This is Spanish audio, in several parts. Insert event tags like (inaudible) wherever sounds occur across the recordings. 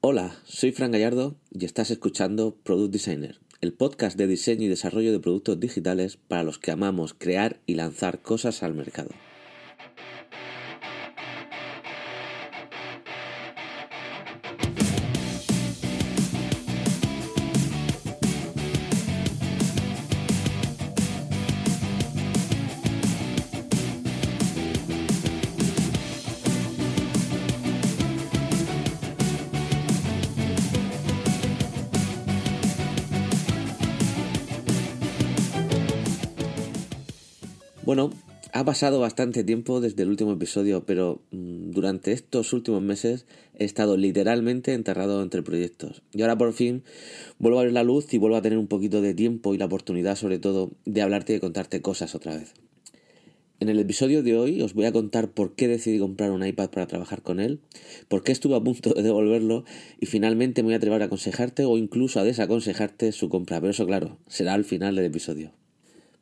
Hola, soy Fran Gallardo y estás escuchando Product Designer, el podcast de diseño y desarrollo de productos digitales para los que amamos crear y lanzar cosas al mercado. Pasado bastante tiempo desde el último episodio, pero mm, durante estos últimos meses he estado literalmente enterrado entre proyectos. Y ahora por fin vuelvo a ver la luz y vuelvo a tener un poquito de tiempo y la oportunidad sobre todo de hablarte y de contarte cosas otra vez. En el episodio de hoy os voy a contar por qué decidí comprar un iPad para trabajar con él, por qué estuve a punto de devolverlo y finalmente me voy a atrever a aconsejarte o incluso a desaconsejarte su compra, pero eso claro, será al final del episodio.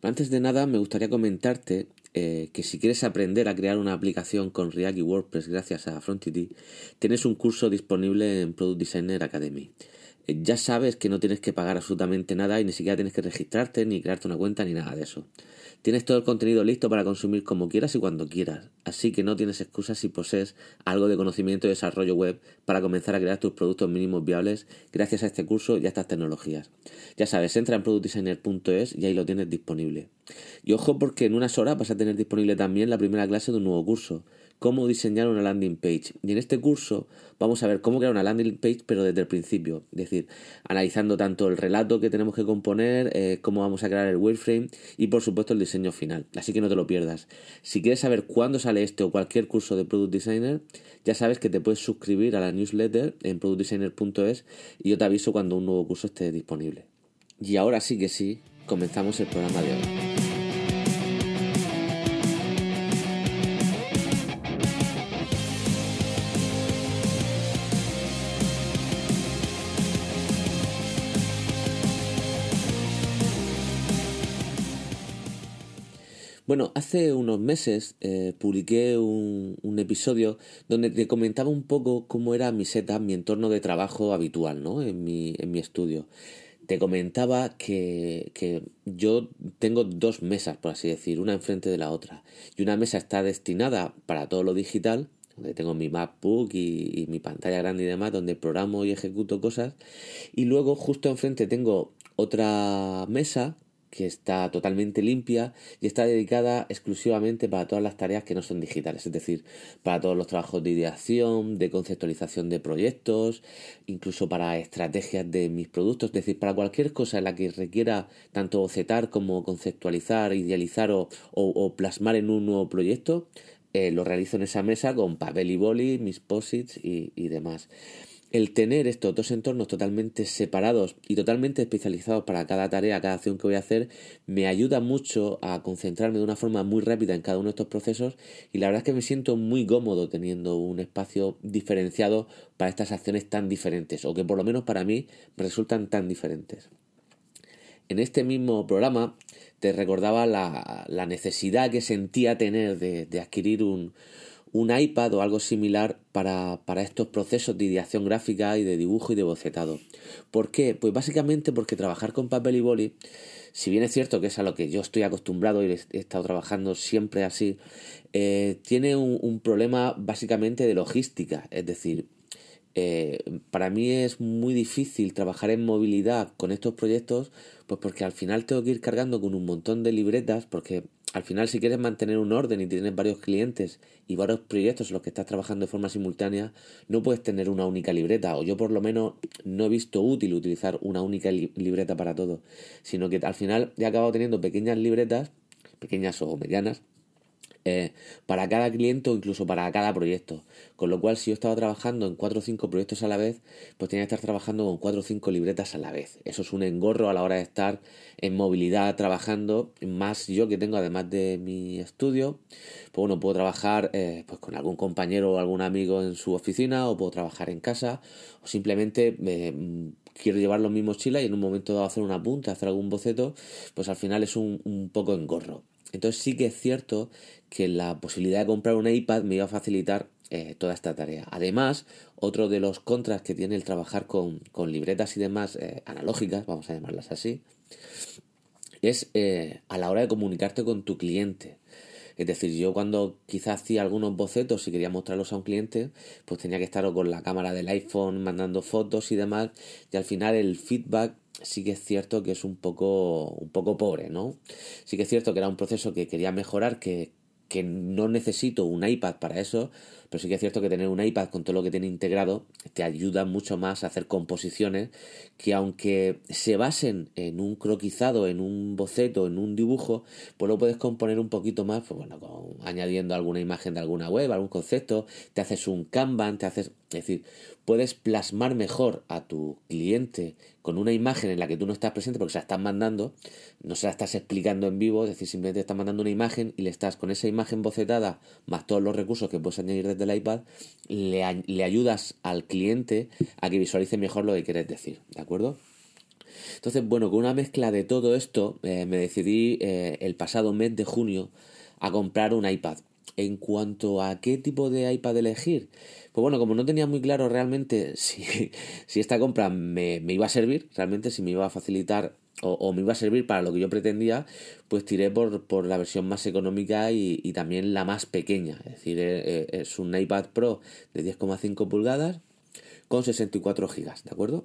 Antes de nada, me gustaría comentarte eh, que si quieres aprender a crear una aplicación con React y WordPress gracias a Frontity, tienes un curso disponible en Product Designer Academy. Ya sabes que no tienes que pagar absolutamente nada y ni siquiera tienes que registrarte ni crearte una cuenta ni nada de eso. Tienes todo el contenido listo para consumir como quieras y cuando quieras, así que no tienes excusas si posees algo de conocimiento y desarrollo web para comenzar a crear tus productos mínimos viables gracias a este curso y a estas tecnologías. Ya sabes, entra en productdesigner.es y ahí lo tienes disponible. Y ojo porque en unas horas vas a tener disponible también la primera clase de un nuevo curso cómo diseñar una landing page. Y en este curso vamos a ver cómo crear una landing page, pero desde el principio. Es decir, analizando tanto el relato que tenemos que componer, eh, cómo vamos a crear el wireframe y por supuesto el diseño final. Así que no te lo pierdas. Si quieres saber cuándo sale este o cualquier curso de Product Designer, ya sabes que te puedes suscribir a la newsletter en productdesigner.es y yo te aviso cuando un nuevo curso esté disponible. Y ahora sí que sí, comenzamos el programa de hoy. Bueno, hace unos meses eh, publiqué un, episodio donde te comentaba un poco cómo era mi setup, mi entorno de trabajo habitual, ¿no? En mi, en mi estudio. Te comentaba que, que yo tengo dos mesas, por así decir, una enfrente de la otra. Y una mesa está destinada para todo lo digital, donde tengo mi MacBook y, y, mi pantalla grande y demás, donde programo y ejecuto cosas. Y luego justo enfrente tengo otra mesa que está totalmente limpia y está dedicada exclusivamente para todas las tareas que no son digitales, es decir, para todos los trabajos de ideación, de conceptualización de proyectos, incluso para estrategias de mis productos, es decir, para cualquier cosa en la que requiera tanto bocetar como conceptualizar, idealizar o, plasmar en un nuevo proyecto, eh, lo realizo en esa mesa con papel y boli, mis posits y, y demás el tener estos dos entornos totalmente separados y totalmente especializados para cada tarea, cada acción que voy a hacer, me ayuda mucho a concentrarme de una forma muy rápida en cada uno de estos procesos y la verdad es que me siento muy cómodo teniendo un espacio diferenciado para estas acciones tan diferentes o que por lo menos para mí resultan tan diferentes. En este mismo programa te recordaba la, necesidad que sentía tener de adquirir un, un iPad o algo similar para, para, estos procesos de ideación gráfica y de dibujo y de bocetado. ¿Por qué? Pues básicamente porque trabajar con papel y boli, si bien es cierto que es a lo que yo estoy acostumbrado y he estado trabajando siempre así, eh, tiene un, problema básicamente de logística. Es decir, eh, para mí es muy difícil trabajar en movilidad con estos proyectos, pues porque al final tengo que ir cargando con un montón de libretas, porque al final si quieres mantener un orden y tienes varios clientes y varios proyectos en los que estás trabajando de forma simultánea, no puedes tener una única libreta, o yo por lo menos no he visto útil utilizar una única libreta para todo, sino que al final he acabado teniendo pequeñas libretas, pequeñas o medianas, eh, para cada cliente o incluso para cada proyecto. Con lo cual, si yo estaba trabajando en cuatro o cinco proyectos a la vez, pues tenía que estar trabajando con cuatro o cinco libretas a la vez. Eso es un engorro a la hora de estar en movilidad trabajando. Más yo que tengo, además de mi estudio, pues bueno, puedo trabajar eh, pues con algún compañero o algún amigo en su oficina, o puedo trabajar en casa, o simplemente eh, quiero llevar los mismos chilas y en un momento dado hacer un apunte, hacer algún boceto, pues al final es un, un poco engorro. Entonces sí que es cierto que la posibilidad de comprar un iPad me iba a facilitar eh, toda esta tarea. Además, otro de los contras que tiene el trabajar con, libretas y demás eh, analógicas, vamos a llamarlas así, es eh, a la hora de comunicarte con tu cliente. Es decir, yo cuando quizás hacía algunos bocetos y quería mostrarlos a un cliente, pues tenía que estar con la cámara del iPhone mandando fotos y demás, y al final el feedback sí que es cierto que es un poco, un poco pobre, ¿no? Sí que es cierto que era un proceso que quería mejorar, que, que no necesito un iPad para eso, pero sí que es cierto que tener un iPad con todo lo que tiene integrado te ayuda mucho más a hacer composiciones que aunque se basen en un croquizado, en un boceto, en un dibujo, pues lo puedes componer un poquito más, pues bueno, añadiendo alguna imagen de alguna web, algún concepto, te haces un Kanban, te haces, es decir, puedes plasmar mejor a tu cliente con una imagen en la que tú no estás presente porque se la estás mandando, no se la estás explicando en vivo, es decir, simplemente estás mandando una imagen y le estás con esa imagen bocetada más todos los recursos que puedes añadir desde el iPad, le, le ayudas al cliente a que visualice mejor lo que quieres decir, ¿de acuerdo? Entonces, bueno, con una mezcla de todo esto, eh, me decidí eh, el pasado mes de junio a comprar un iPad. En cuanto a qué tipo de iPad elegir, pues bueno, como no tenía muy claro realmente (laughs) si, si esta compra me, me, iba a servir, realmente si me iba a facilitar o, me iba a servir para lo que yo pretendía, pues tiré por, por la versión más económica y, y, también la más pequeña. Es decir, eh, es un iPad Pro de 10,5 pulgadas con 64 GB, ¿de acuerdo?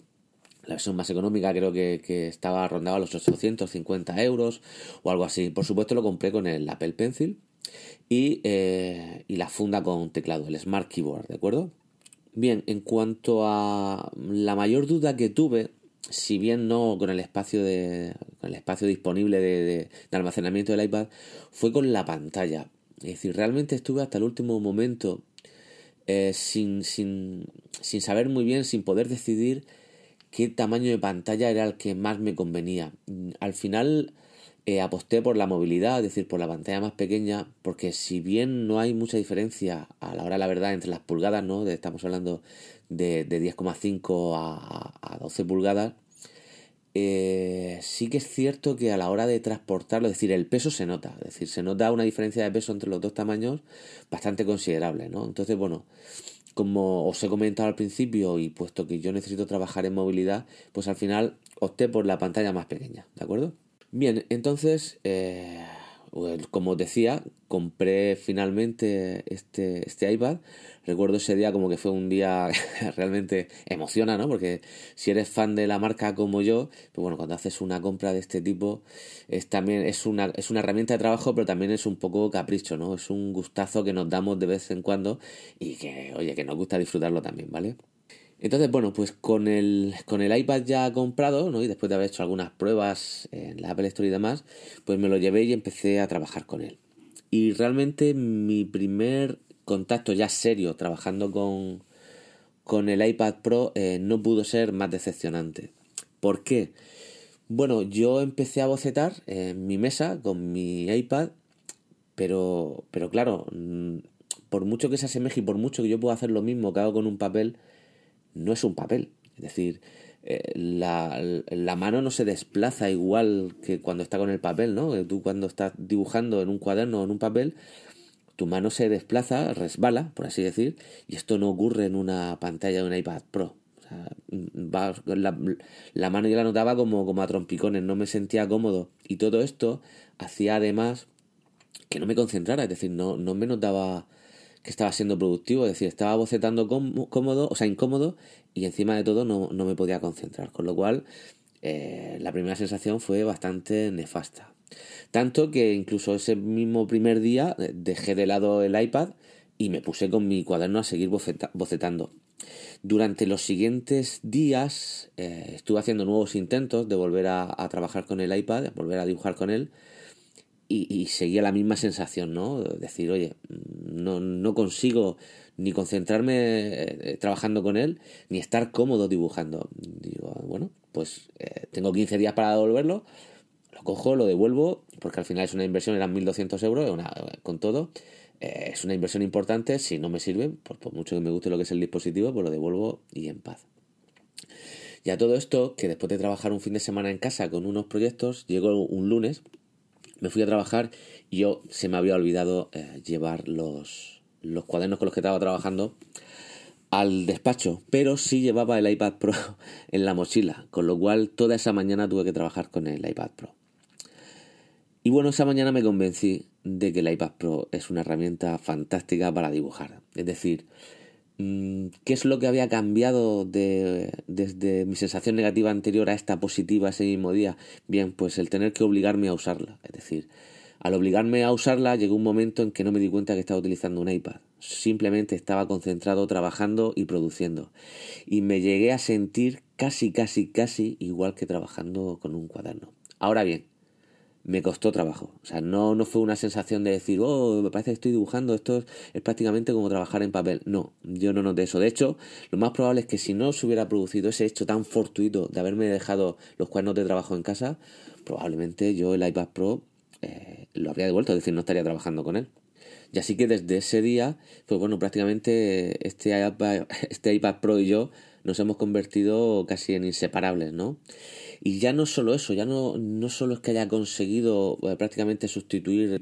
La versión más económica creo que, que estaba rondaba los 850 euros o algo así. Por supuesto lo compré con el Apple Pencil y, eh, y la funda con teclado, el Smart Keyboard, ¿de acuerdo? Bien, en cuanto a la mayor duda que tuve, si bien no con el espacio de con el espacio disponible de, almacenamiento del iPad, fue con la pantalla. Es decir, realmente estuve hasta el último momento eh, sin, sin, sin saber muy bien, sin poder decidir qué tamaño de pantalla era el que más me convenía. Al final eh, aposté por la movilidad, es decir, por la pantalla más pequeña, porque si bien no hay mucha diferencia a la hora la verdad entre las pulgadas, ¿no? Estamos hablando de, de 10,5 a, a 12 pulgadas, eh, sí que es cierto que a la hora de transportarlo, es decir, el peso se nota, es decir, se nota una diferencia de peso entre los dos tamaños bastante considerable, ¿no? Entonces, bueno, como os he comentado al principio y puesto que yo necesito trabajar en movilidad, pues al final opté por la pantalla más pequeña, ¿de acuerdo? Bien, entonces, eh, como os decía, compré finalmente este, este iPad. Recuerdo ese día como que fue un día (laughs) realmente emociona, ¿no? Porque si eres fan de la marca como yo, pues bueno, cuando haces una compra de este tipo, es también es una, es una herramienta de trabajo, pero también es un poco capricho, ¿no? Es un gustazo que nos damos de vez en cuando y que, oye, que nos gusta disfrutarlo también, ¿vale? Entonces, bueno, pues con el, con el iPad ya comprado, ¿no? Y después de haber hecho algunas pruebas en la Apple Store y demás, pues me lo llevé y empecé a trabajar con él. Y realmente mi primer contacto ya serio trabajando con, con el iPad Pro eh, no pudo ser más decepcionante. ¿Por qué? Bueno, yo empecé a bocetar en mi mesa con mi iPad, pero, pero claro, mm, por mucho que se asemeje y por mucho que yo pueda hacer lo mismo que hago con un papel, no es un papel. Es decir, eh, la, la, mano no se desplaza igual que cuando está con el papel, ¿no? Tú cuando estás dibujando en un cuaderno o en un papel, tu mano se desplaza, resbala, por así decir, y esto no ocurre en una pantalla de un iPad Pro. La, la, mano yo la notaba como, como a trompicones, no me sentía cómodo. Y todo esto hacía además que no me concentrara, es decir, no, no me notaba que estaba siendo productivo, es decir, estaba bocetando cómodo, o sea, incómodo, y encima de todo no, no me podía concentrar, con lo cual eh, la primera sensación fue bastante nefasta. Tanto que incluso ese mismo primer día eh, dejé de lado el iPad y me puse con mi cuaderno a seguir bocetando. Durante los siguientes días eh, estuve haciendo nuevos intentos de volver a, a trabajar con el iPad, volver a dibujar con él, y, seguía la misma sensación, ¿no? Decir, oye, no, consigo ni concentrarme eh, trabajando con él, ni estar cómodo dibujando. Digo, bueno, pues eh, tengo 15 días para devolverlo, lo cojo, lo devuelvo, porque al final es una inversión, eran 1.200 euros, con todo. Eh, es una inversión importante, si no me sirve, por, por mucho que me guste lo que es el dispositivo, pues lo devuelvo y en paz. Y a todo esto, que después de trabajar un fin de semana en casa con unos proyectos, llegó un lunes me fui a trabajar y yo se me había olvidado eh, llevar los, los cuadernos con los que estaba trabajando al despacho, pero sí llevaba el iPad Pro (laughs) en la mochila, con lo cual toda esa mañana tuve que trabajar con el iPad Pro. Y bueno, esa mañana me convencí de que el iPad Pro es una herramienta fantástica para dibujar. Es decir, ¿qué es lo que había cambiado de, desde mi sensación negativa anterior a esta positiva ese mismo día? Bien, pues el tener que obligarme a usarla. Es decir, al obligarme a usarla llegó un momento en que no me di cuenta que estaba utilizando un iPad. Simplemente estaba concentrado trabajando y produciendo. Y me llegué a sentir casi, casi, casi igual que trabajando con un cuaderno. Ahora bien, me costó trabajo. O sea, no, no fue una sensación de decir, oh, me parece que estoy dibujando, esto es, prácticamente como trabajar en papel. No, yo no noté eso. De hecho, lo más probable es que si no se hubiera producido ese hecho tan fortuito de haberme dejado los cuadernos de trabajo en casa, probablemente yo el iPad Pro eh, lo habría devuelto, es decir, no estaría trabajando con él. Y así que desde ese día, pues bueno, prácticamente este iPad, (laughs) este iPad Pro y yo nos hemos convertido casi en inseparables, ¿no? Y ya no solo eso, ya no, no solo es que haya conseguido eh, prácticamente sustituir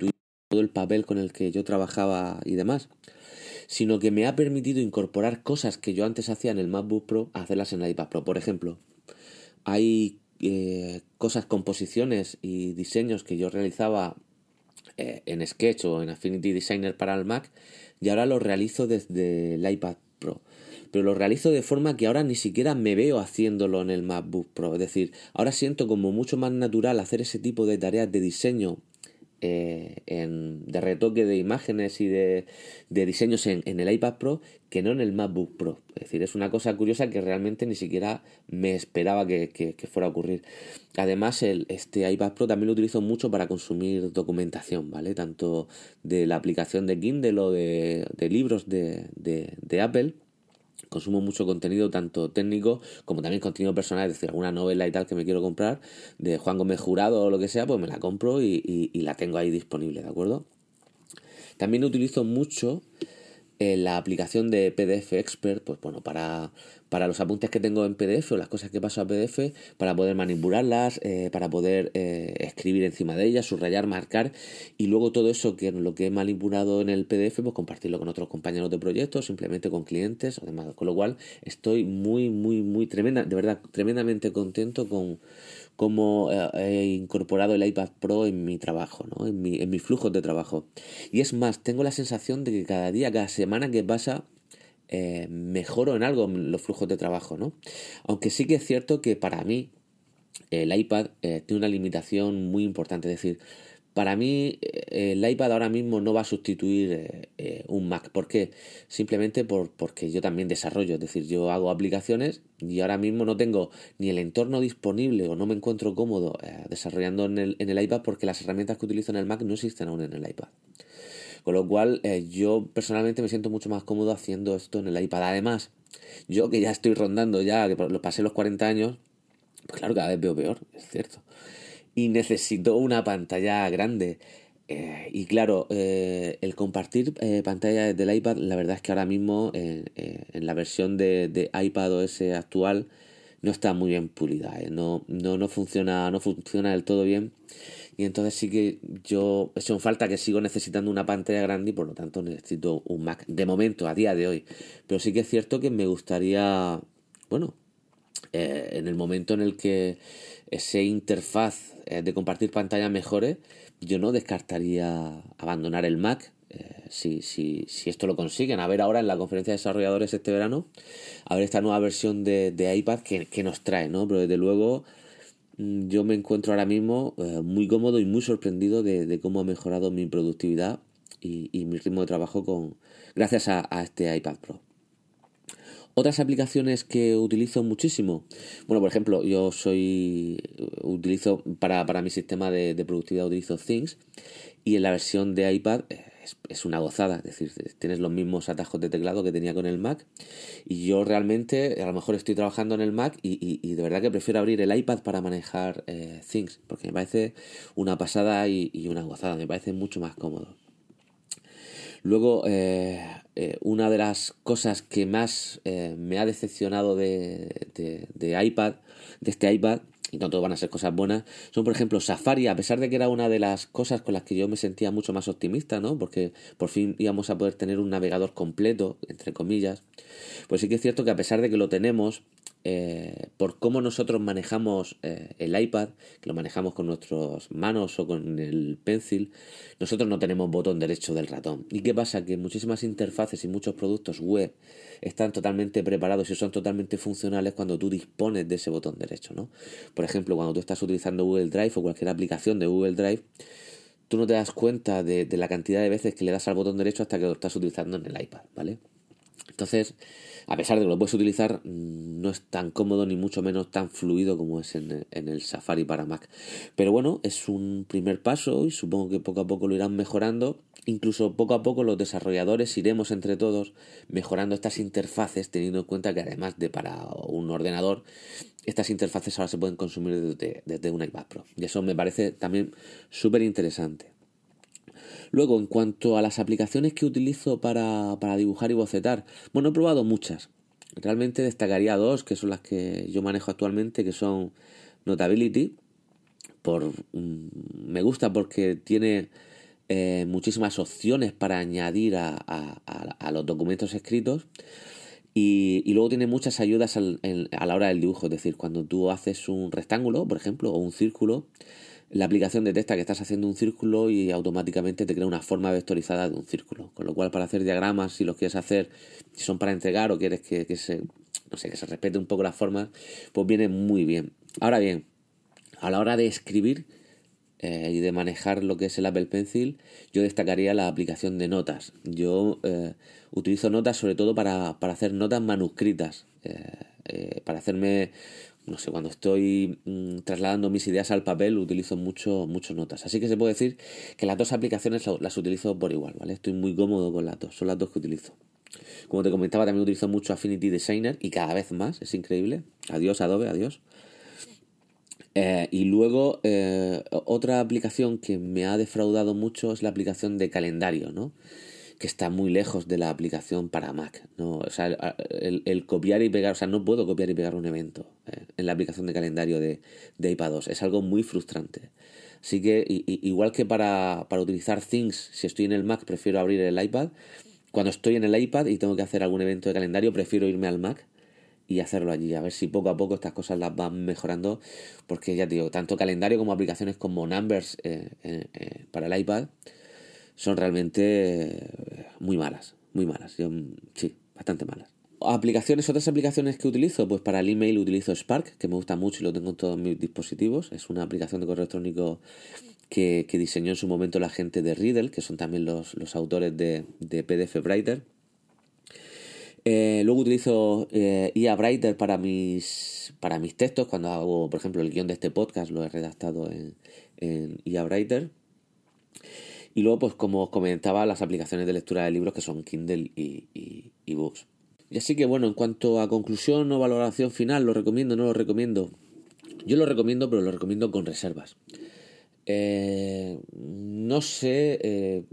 todo el papel con el que yo trabajaba y demás, sino que me ha permitido incorporar cosas que yo antes hacía en el MacBook Pro, hacerlas en el iPad Pro. Por ejemplo, hay eh, cosas, composiciones y diseños que yo realizaba eh, en Sketch o en Affinity Designer para el Mac y ahora los realizo desde el iPad Pro pero lo realizo de forma que ahora ni siquiera me veo haciéndolo en el MacBook Pro. Es decir, ahora siento como mucho más natural hacer ese tipo de tareas de diseño eh, en, de retoque de imágenes y de, de diseños en, en, el iPad Pro que no en el MacBook Pro. Es decir, es una cosa curiosa que realmente ni siquiera me esperaba que, que, fuera a ocurrir. Además, el, este iPad Pro también lo utilizo mucho para consumir documentación, ¿vale? Tanto de la aplicación de Kindle o de, de libros de, de, de Apple consumo mucho contenido tanto técnico como también contenido personal, es decir, alguna novela y tal que me quiero comprar de Juan Gómez Jurado o lo que sea, pues me la compro y, y la tengo ahí disponible, ¿de acuerdo? También utilizo mucho la aplicación de PDF Expert, pues bueno, para, para los apuntes que tengo en PDF o las cosas que paso a PDF, para poder manipularlas, eh, para poder eh, escribir encima de ellas, subrayar, marcar y luego todo eso que lo que he manipulado en el PDF, pues compartirlo con otros compañeros de proyecto, simplemente con clientes, además, con lo cual estoy muy, muy, muy tremenda, de verdad, tremendamente contento con cómo eh, he incorporado el iPad Pro en mi trabajo, ¿no? en, mi, en mis flujos de trabajo. Y es más, tengo la sensación de que cada día, cada semana que pasa, eh, mejoro en algo los flujos de trabajo, ¿no? Aunque sí que es cierto que para mí el iPad eh, tiene una limitación muy importante, es decir, para mí eh, el iPad ahora mismo no va a sustituir eh, un Mac. ¿Por qué? Simplemente por, porque yo también desarrollo, es decir, yo hago aplicaciones y ahora mismo no tengo ni el entorno disponible o no me encuentro cómodo desarrollando en el, en el, iPad porque las herramientas que utilizo en el Mac no existen aún en el iPad. Con lo cual yo personalmente me siento mucho más cómodo haciendo esto en el iPad. Además, yo que ya estoy rondando ya, que pasé los 40 años, pues claro, cada vez veo peor, es cierto y necesito una pantalla grande. Eh, y claro, eh, el compartir eh, pantalla del iPad, la verdad es que ahora mismo en la versión de, de, iPad OS actual no está muy bien pulida, no, no, no, funciona, no funciona del todo bien. Y entonces sí que yo he hecho falta que sigo necesitando una pantalla grande y por lo tanto necesito un Mac de momento, a día de hoy. Pero sí que es cierto que me gustaría, bueno, en el momento en el que ese interfaz eh, de compartir pantalla mejore, yo no descartaría abandonar el Mac. Eh, si, si, si, esto lo consiguen, a ver ahora en la conferencia de desarrolladores este verano, a ver esta nueva versión de, de iPad que, que, nos trae, ¿no? Pero desde luego yo me encuentro ahora mismo eh, muy cómodo y muy sorprendido de, de, cómo ha mejorado mi productividad y, y mi ritmo de trabajo con gracias a, a este iPad Pro. Otras aplicaciones que utilizo muchísimo. Bueno, por ejemplo, yo soy. utilizo para, para mi sistema de, productividad utilizo Things. Y en la versión de iPad es, una gozada. Es decir, tienes los mismos atajos de teclado que tenía con el Mac. Y yo realmente, a lo mejor estoy trabajando en el Mac y, y, de verdad que prefiero abrir el iPad para manejar eh, Things. Porque me parece una pasada y, una gozada. Me parece mucho más cómodo. Luego, eh, eh, una de las cosas que más eh, me ha decepcionado de, de, iPad, de este iPad, y no van a ser cosas buenas, son por ejemplo Safari, a pesar de que era una de las cosas con las que yo me sentía mucho más optimista, ¿no? Porque por fin íbamos a poder tener un navegador completo, entre comillas, pues sí que es cierto que a pesar de que lo tenemos, eh, por cómo nosotros manejamos eh, el iPad, que lo manejamos con nuestras manos o con el pencil, nosotros no tenemos botón derecho del ratón. ¿Y qué pasa? Que muchísimas interfaces y muchos productos web están totalmente preparados y son totalmente funcionales cuando tú dispones de ese botón derecho, ¿no? Por ejemplo, cuando tú estás utilizando Google Drive o cualquier aplicación de Google Drive, tú no te das cuenta de, de la cantidad de veces que le das al botón derecho hasta que lo estás utilizando en el iPad, ¿vale? Entonces, a pesar de que lo puedes utilizar, no es tan cómodo ni mucho menos tan fluido como es en, el Safari para Mac. Pero bueno, es un primer paso y supongo que poco a poco lo irán mejorando. Incluso poco a poco los desarrolladores iremos entre todos mejorando estas interfaces, teniendo en cuenta que además de para un ordenador, estas interfaces ahora se pueden consumir desde, desde un iPad Pro. Y eso me parece también súper interesante. Luego, en cuanto a las aplicaciones que utilizo para, para dibujar y bocetar, bueno, he probado muchas. Realmente destacaría dos, que son las que yo manejo actualmente, que son Notability. Por, mm, me gusta porque tiene eh, muchísimas opciones para añadir a, a, los documentos escritos. Y, y, luego tiene muchas ayudas al, a la hora del dibujo. Es decir, cuando tú haces un rectángulo, por ejemplo, o un círculo, la aplicación detecta que estás haciendo un círculo y automáticamente te crea una forma vectorizada de un círculo. Con lo cual, para hacer diagramas, si los quieres hacer, si son para entregar o quieres que, se, no sé, que se respete un poco la forma, pues viene muy bien. Ahora bien, a la hora de escribir eh, y de manejar lo que es el Apple Pencil, yo destacaría la aplicación de notas. Yo eh, utilizo notas sobre todo para, hacer notas manuscritas, eh, para hacerme no sé, cuando estoy mm, trasladando mis ideas al papel utilizo mucho, notas. Así que se puede decir que las dos aplicaciones las utilizo por igual, ¿vale? Estoy muy cómodo con las dos, son las dos que utilizo. Como te comentaba, también utilizo mucho Affinity Designer y cada vez más, es increíble. Adiós Adobe, adiós. Eh, y luego eh, otra aplicación que me ha defraudado mucho es la aplicación de calendario, ¿no? Que está muy lejos de la aplicación para Mac. ¿no? O sea, el, copiar y pegar, o sea, no puedo copiar y pegar un evento eh, en la aplicación de calendario de, de iPad 2. Es algo muy frustrante. Así que, igual que para, para utilizar Things, si estoy en el Mac, prefiero abrir el iPad. Cuando estoy en el iPad y tengo que hacer algún evento de calendario, prefiero irme al Mac y hacerlo allí. A ver si poco a poco estas cosas las van mejorando. Porque ya digo, tanto calendario como aplicaciones como Numbers eh, eh, para el iPad son realmente eh, muy malas, muy malas. sí, bastante malas. Aplicaciones, otras aplicaciones que utilizo, pues para el email utilizo Spark, que me gusta mucho y lo tengo en todos mis dispositivos. Es una aplicación de correo electrónico que, diseñó en su momento la gente de Riddle, que son también los, autores de, PDF Writer. Eh, luego utilizo eh, IA Writer para mis, para mis textos. Cuando hago, por ejemplo, el guion de este podcast, lo he redactado en, en IA Writer. Y luego, pues como os comentaba, las aplicaciones de lectura de libros que son Kindle y, y, Books. Y así que bueno, en cuanto a conclusión o valoración final, ¿lo recomiendo no lo recomiendo? Yo lo recomiendo, pero lo recomiendo con reservas. Eh, no sé eh,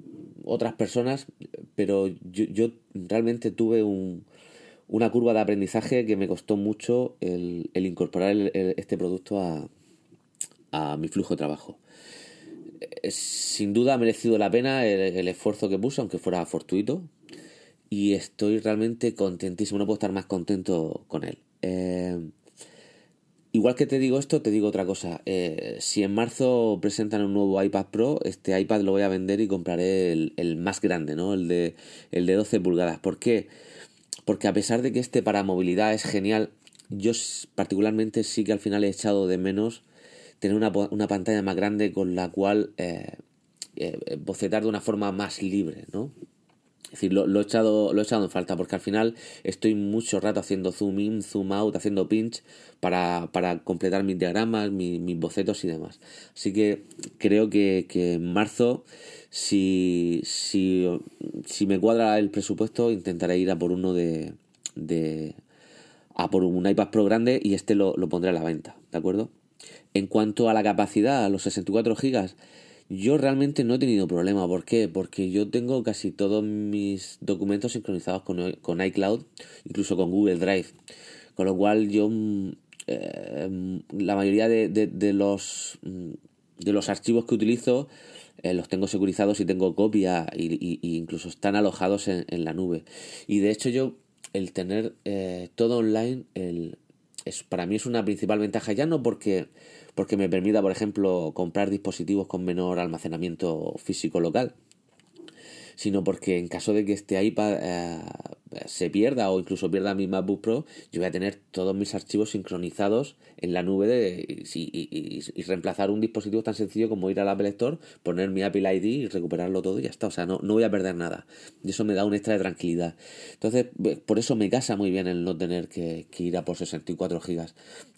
otras personas, pero yo, realmente tuve una curva de aprendizaje que me costó mucho el, incorporar este producto a, a mi flujo de trabajo sin duda ha merecido la pena el, esfuerzo que puso, aunque fuera fortuito. Y estoy realmente contentísimo, no puedo estar más contento con él. Eh, igual que te digo esto, te digo otra cosa. Eh, si en marzo presentan un nuevo iPad Pro, este iPad lo voy a vender y compraré el, más grande, ¿no? El de, el de 12 pulgadas. ¿Por qué? Porque a pesar de que este para movilidad es genial, yo particularmente sí que al final he echado de menos tener una, una pantalla más grande con la cual eh, eh, bocetar de una forma más libre, ¿no? Es decir, lo, he echado, lo he echado en falta porque al final estoy mucho rato haciendo zoom in, zoom out, haciendo pinch para, para completar mis diagramas, mis, bocetos y demás. Así que creo que, que en marzo, si, si, si me cuadra el presupuesto, intentaré ir a por uno de, de a por un iPad Pro grande y este lo, lo pondré a la venta, ¿de acuerdo? En cuanto a la capacidad, a los 64 GB, yo realmente no he tenido problema. ¿Por qué? Porque yo tengo casi todos mis documentos sincronizados con, iCloud, incluso con Google Drive. Con lo cual yo mm, eh, la mayoría de, de, los de los archivos que utilizo eh, los tengo securizados y tengo copia y, incluso están alojados en, la nube. Y de hecho yo el tener eh, todo online el, es, para mí es una principal ventaja ya no porque porque me permita por ejemplo comprar dispositivos con menor almacenamiento físico local sino porque en caso de que este iPad eh, se pierda o incluso pierda mi MacBook Pro, yo voy a tener todos mis archivos sincronizados en la nube de, y, reemplazar un dispositivo tan sencillo como ir al Apple Store, poner mi Apple ID y recuperarlo todo y ya está. O sea, no, no voy a perder nada. Y eso me da un extra de tranquilidad. Entonces, por eso me casa muy bien el no tener que, ir a por 64 gigas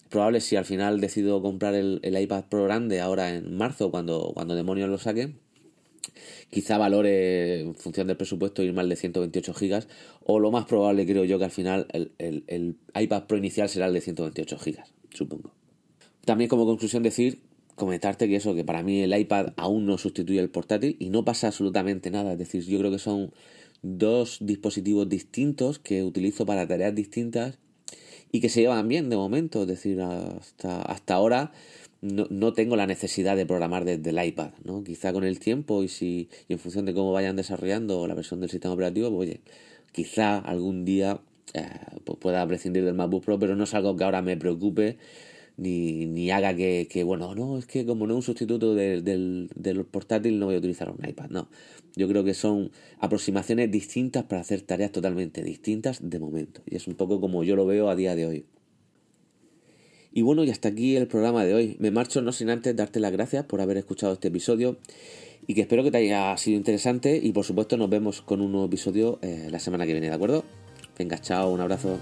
probable si al final decido comprar el, el, iPad Pro grande ahora en marzo cuando, cuando demonios lo saque quizá valore en función del presupuesto ir mal de 128 gigas o lo más probable creo yo que al final el, el, iPad Pro inicial será el de 128 gigas, supongo. También como conclusión decir, comentarte que eso, que para mí el iPad aún no sustituye el portátil y no pasa absolutamente nada, es decir, yo creo que son dos dispositivos distintos que utilizo para tareas distintas y que se llevan bien de momento, es decir, hasta, hasta ahora no, no, tengo la necesidad de programar desde el iPad, ¿no? Quizá con el tiempo y si y en función de cómo vayan desarrollando la versión del sistema operativo, pues oye, quizá algún día eh, pues pueda prescindir del MacBook Pro, pero no es algo que ahora me preocupe ni, ni haga que, que, bueno, no, es que como no es un sustituto del, del portátil no voy a utilizar un iPad, no. Yo creo que son aproximaciones distintas para hacer tareas totalmente distintas de momento. Y es un poco como yo lo veo a día de hoy. Y bueno, y hasta aquí el programa de hoy. Me marcho no sin antes darte las gracias por haber escuchado este episodio y que espero que te haya sido interesante y por supuesto nos vemos con un nuevo episodio eh, la semana que viene, ¿de acuerdo? Venga, chao, un abrazo.